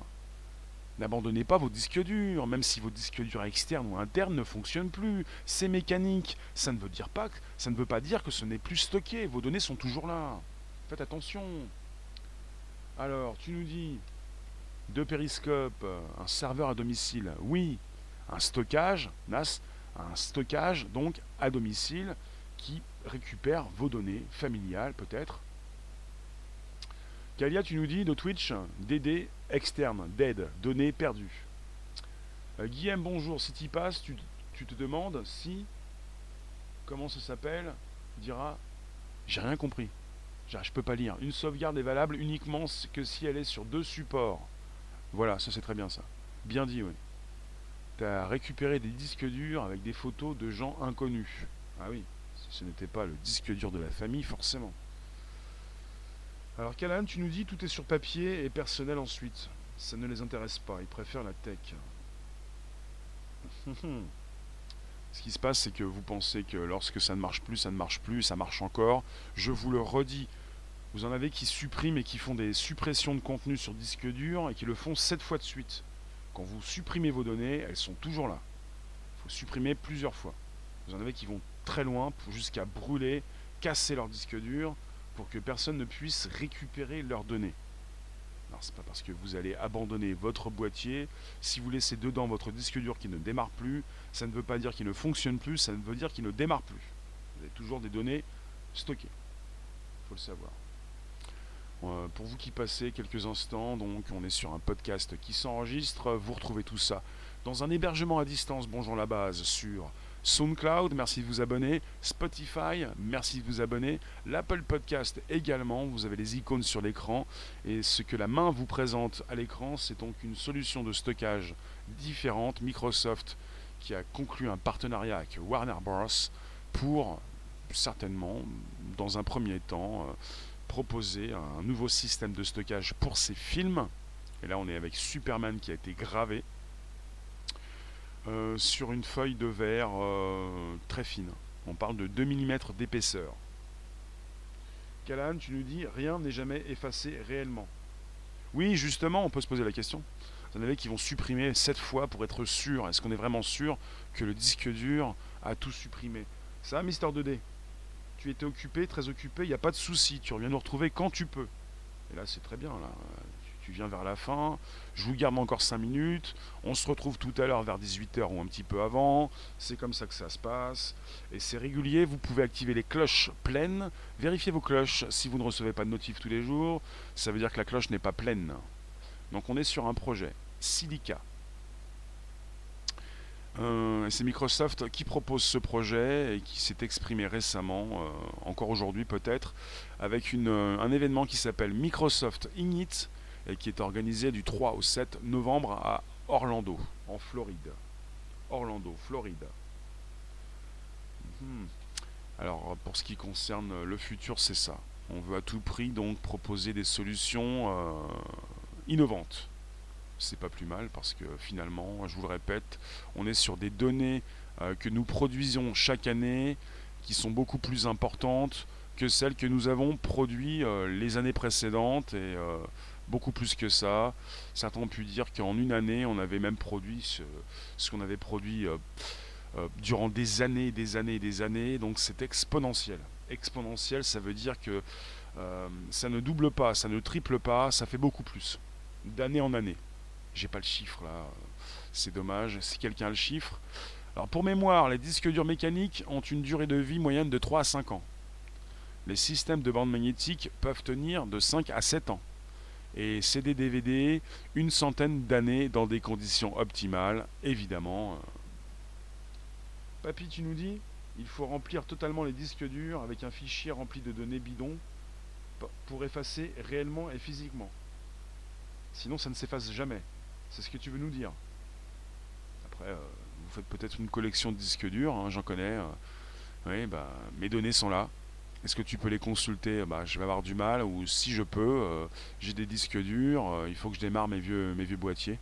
N'abandonnez pas vos disques durs, même si vos disques durs externes ou internes ne fonctionnent plus. C'est mécanique. Ça ne veut dire pas que, ça ne veut pas dire que ce n'est plus stocké. Vos données sont toujours là. Faites attention. Alors, tu nous dis deux périscopes, un serveur à domicile. Oui, un stockage, NAS, un stockage donc à domicile qui récupère vos données familiales peut-être. Kalia, tu nous dis de Twitch, DD externe, dead, données perdues. Euh, Guillaume, bonjour, si tu passes, tu, tu te demandes si, comment ça s'appelle, dira, j'ai rien compris, je peux pas lire. Une sauvegarde est valable uniquement que si elle est sur deux supports. Voilà, ça c'est très bien ça. Bien dit, oui à récupérer des disques durs avec des photos de gens inconnus. Ah oui, ce n'était pas le disque dur de la famille, forcément. Alors Callahan, tu nous dis tout est sur papier et personnel ensuite. Ça ne les intéresse pas, ils préfèrent la tech. Ce qui se passe, c'est que vous pensez que lorsque ça ne marche plus, ça ne marche plus, ça marche encore. Je vous le redis, vous en avez qui suppriment et qui font des suppressions de contenu sur disque dur et qui le font 7 fois de suite. Quand vous supprimez vos données, elles sont toujours là. Il faut supprimer plusieurs fois. Vous en avez qui vont très loin jusqu'à brûler, casser leur disque dur pour que personne ne puisse récupérer leurs données. Alors c'est pas parce que vous allez abandonner votre boîtier, si vous laissez dedans votre disque dur qui ne démarre plus, ça ne veut pas dire qu'il ne fonctionne plus, ça ne veut dire qu'il ne démarre plus. Vous avez toujours des données stockées. Il faut le savoir. Euh, pour vous qui passez quelques instants, donc on est sur un podcast qui s'enregistre, vous retrouvez tout ça dans un hébergement à distance, bonjour la base, sur SoundCloud, merci de vous abonner, Spotify, merci de vous abonner, l'Apple Podcast également, vous avez les icônes sur l'écran, et ce que la main vous présente à l'écran, c'est donc une solution de stockage différente, Microsoft qui a conclu un partenariat avec Warner Bros. pour certainement, dans un premier temps, euh, proposer un nouveau système de stockage pour ces films. Et là, on est avec Superman qui a été gravé euh, sur une feuille de verre euh, très fine. On parle de 2 mm d'épaisseur. Callahan, tu nous dis rien n'est jamais effacé réellement. Oui, justement, on peut se poser la question. Vous en avez qui vont supprimer 7 fois pour être sûr. Est-ce qu'on est vraiment sûr que le disque dur a tout supprimé? Ça, Mister 2D Tu étais occupé, très occupé, il n'y a pas de souci. Tu reviens nous retrouver quand tu peux. Et là, c'est très bien. Là viens vers la fin. Je vous garde encore 5 minutes. On se retrouve tout à l'heure vers 18h ou un petit peu avant. C'est comme ça que ça se passe. Et c'est régulier. Vous pouvez activer les cloches pleines. Vérifiez vos cloches si vous ne recevez pas de notifs tous les jours. Ça veut dire que la cloche n'est pas pleine. Donc on est sur un projet. Silica. Euh, c'est Microsoft qui propose ce projet et qui s'est exprimé récemment, euh, encore aujourd'hui peut-être, avec une, un événement qui s'appelle Microsoft Ignite, et qui est organisé du 3 au 7 novembre à Orlando, en Floride. Orlando, Floride. Hmm. Alors pour ce qui concerne le futur, c'est ça. On veut à tout prix donc proposer des solutions euh, innovantes. C'est pas plus mal parce que finalement, je vous le répète, on est sur des données euh, que nous produisons chaque année qui sont beaucoup plus importantes que celles que nous avons produites euh, les années précédentes et beaucoup plus que ça. Certains ont pu dire qu'en une année, on avait même produit ce, qu'on avait produit euh, euh, durant des années, des années, des années. Donc c'est exponentiel. Exponentiel, ça veut dire que euh, ça ne double pas, ça ne triple pas, ça fait beaucoup plus. D'année en année. J'ai pas le chiffre là. C'est dommage. Si quelqu'un a le chiffre. Alors pour mémoire, les disques durs mécaniques ont une durée de vie moyenne de 3 à 5 ans. Les systèmes de bande magnétique peuvent tenir de 5 à 7 ans et CD-DVD une centaine d'années dans des conditions optimales, évidemment. Papy, tu nous dis Il faut remplir totalement les disques durs avec un fichier rempli de données bidons pour effacer réellement et physiquement. Sinon, ça ne s'efface jamais. C'est ce que tu veux nous dire. Après, euh, vous faites peut-être une collection de disques durs, hein, j'en connais. Euh. oui, bah, mes données sont là. Est-ce que tu peux les consulter? Bah, Je vais avoir du mal, ou si je peux, euh, j'ai des disques durs, il faut que je démarre mes vieux, mes vieux boîtiers.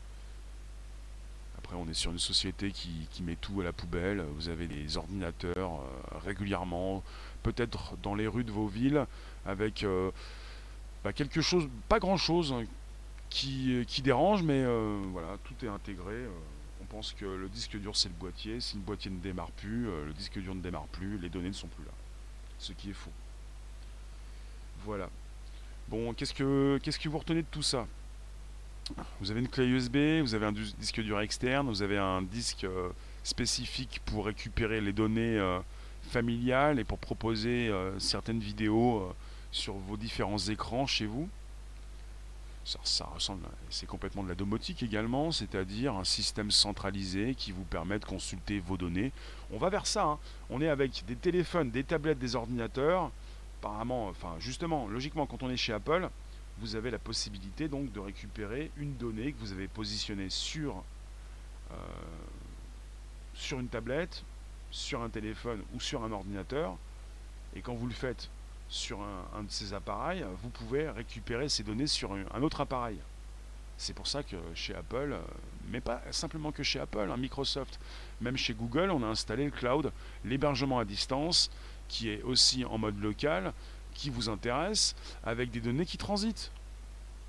Après, on est sur une société qui, met tout à la poubelle. Vous avez des ordinateurs régulièrement, peut-être dans les rues de vos villes, avec bah, quelque chose, pas grand-chose, hein, qui, qui, dérange, mais voilà, tout est intégré. on pense que le disque dur, c'est le boîtier. Si le boîtier ne démarre plus, le disque dur ne démarre plus, les données ne sont plus là ce qui est faux. Voilà. Bon, qu'est-ce que, qu'est-ce que vous retenez de tout ça? Vous avez une clé USB, vous avez un disque dur externe, vous avez un disque euh, spécifique pour récupérer les données euh, familiales et pour proposer euh, certaines vidéos sur vos différents écrans chez vous ça, ressemble, c'est complètement de la domotique également, c'est-à-dire un système centralisé qui vous permet de consulter vos données. On va vers ça. Hein. On est avec des téléphones, des tablettes, des ordinateurs. Apparemment, enfin justement, logiquement, quand on est chez Apple, vous avez la possibilité donc de récupérer une donnée que vous avez positionnée sur euh, sur une tablette, sur un téléphone ou sur un ordinateur. Et quand vous le faites sur un, de ces appareils, vous pouvez récupérer ces données sur un, autre appareil. C'est pour ça que chez Apple, euh, mais pas simplement que chez Apple, hein, Microsoft, même chez Google, on a installé le cloud, l'hébergement à distance, qui est aussi en mode local, qui vous intéresse, avec des données qui transitent.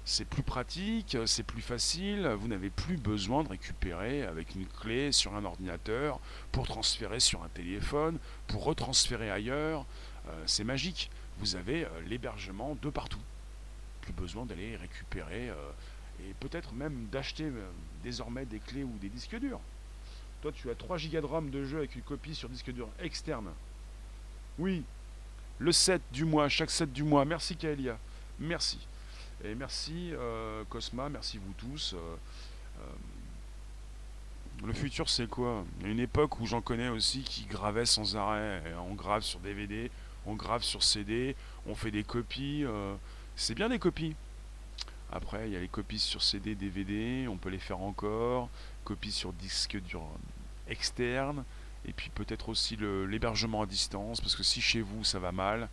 C'est plus pratique, c'est plus facile, vous n'avez plus besoin de récupérer avec une clé sur un ordinateur pour transférer sur un téléphone, pour retransférer ailleurs. Euh, c'est magique vous avez euh, l'hébergement de partout. Plus besoin d'aller récupérer euh, et peut-être même d'acheter euh, désormais des clés ou des disques durs. Toi, tu as 3 Go de RAM de jeu avec une copie sur disque dur externe. Oui, le 7 du mois, chaque 7 du mois. Merci Kaelia. Merci. Et merci Cosma, merci vous tous. le futur, c'est quoi? Une époque où j'en connais aussi qui gravaient sans arrêt. on grave sur DVD, on grave sur CD, on fait des copies. Euh, c'est bien des copies. Après, il y a les copies sur CD, DVD, on peut les faire encore. Copies sur disque dur externe. Et puis peut-être aussi l'hébergement à distance, parce que si chez vous ça va mal,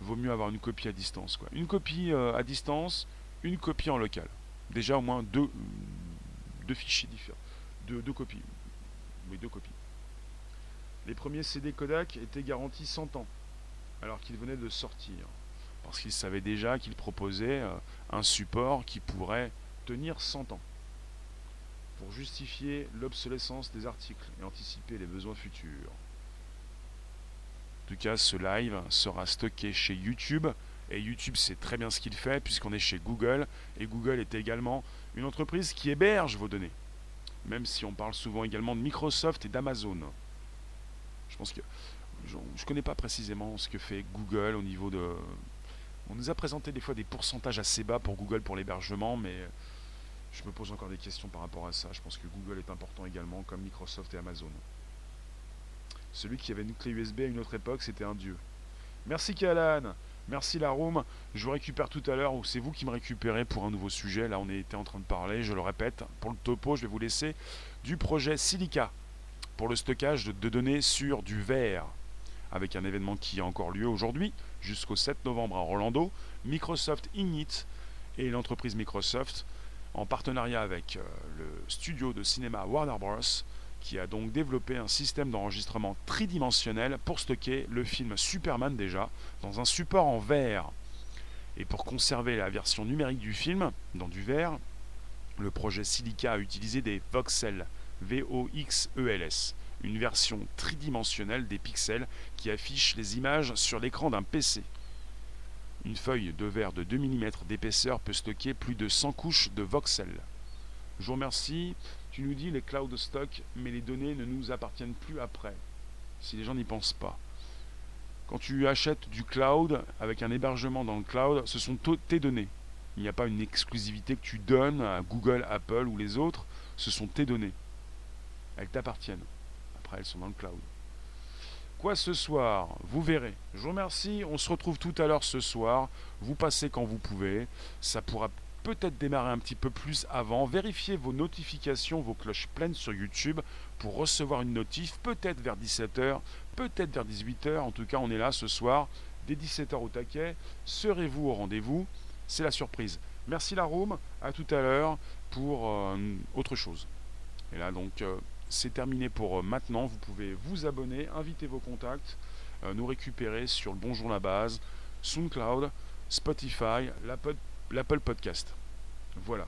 vaut mieux avoir une copie à distance. Une copie euh, à distance, une copie en local. Déjà au moins deux, deux fichiers différents. Deux, deux copies. Oui, deux copies. Les premiers CD Kodak étaient garantis 100 ans alors qu'il venait de sortir. Parce qu'il savait déjà qu'il proposait euh, un support qui pourrait tenir 100 ans. pour justifier l'obsolescence des articles et anticiper les besoins futurs. En tout cas, ce live sera stocké chez YouTube. Et YouTube sait très bien ce qu'il fait puisqu'on est chez Google. Et Google est également une entreprise qui héberge vos données. Même si on parle souvent également de Microsoft et d'Amazon. Je pense que je ne connais pas précisément ce que fait Google au niveau de... On nous a présenté des fois des pourcentages assez bas pour Google pour l'hébergement, mais je me pose encore des questions par rapport à ça. Je pense que Google est important également, comme Microsoft et Amazon. Celui qui avait une clé USB à une autre époque, c'était un dieu. Merci Kalan, merci la room. Je vous récupère tout à l'heure, ou c'est vous qui me récupérez pour un nouveau sujet. Là, on était en train de parler, je le répète. Pour le topo, je vais vous laisser du projet Silica pour le stockage de données sur du verre, avec un événement qui a encore lieu aujourd'hui, jusqu'au 7 novembre à Orlando. Microsoft Ignite et l'entreprise Microsoft, en partenariat avec euh, le studio de cinéma Warner Bros., qui a donc développé un système d'enregistrement tridimensionnel pour stocker le film Superman déjà dans un support en verre. Et pour conserver la version numérique du film dans du verre, le projet Silica a utilisé des voxels, V-O-X-E-L-S, une version tridimensionnelle des pixels qui affiche les images sur l'écran d'un PC. Une feuille de verre de 2 mm d'épaisseur peut stocker plus de 100 couches de voxels. Je vous remercie. Tu nous dis les cloud stock, mais les données ne nous appartiennent plus après, si les gens n'y pensent pas. Quand tu achètes du cloud avec un hébergement dans le cloud, ce sont tes données. Il n'y a pas une exclusivité que tu donnes à Google, Apple ou les autres, ce sont tes données. Elles t'appartiennent. Après, elles sont dans le cloud. Quoi ce soir? Vous verrez. Je vous remercie. On se retrouve tout à l'heure ce soir. Vous passez quand vous pouvez. Ça pourra peut-être démarrer un petit peu plus avant. Vérifiez vos notifications, vos cloches pleines sur YouTube pour recevoir une notif, peut-être vers 17h, peut-être vers 18h. En tout cas, on est là ce soir, dès 17h au taquet. Serez-vous au rendez-vous? C'est la surprise. Merci la room, à tout à l'heure pour euh, autre chose. Et là donc euh, c'est terminé pour euh, maintenant. Vous pouvez vous abonner, inviter vos contacts, nous récupérer sur le Bonjour la base, SoundCloud, Spotify, l'Apple Podcast. Voilà.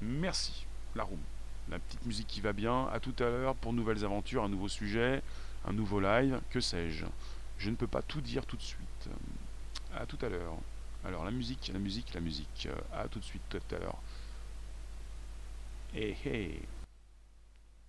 Merci, la room. La petite musique qui va bien. À tout à l'heure pour nouvelles aventures, un nouveau sujet, un nouveau live, que sais-je. Je ne peux pas tout dire tout de suite. À tout à l'heure. Alors la musique, la musique, la musique. À tout de suite, tout à l'heure. Hey, hey.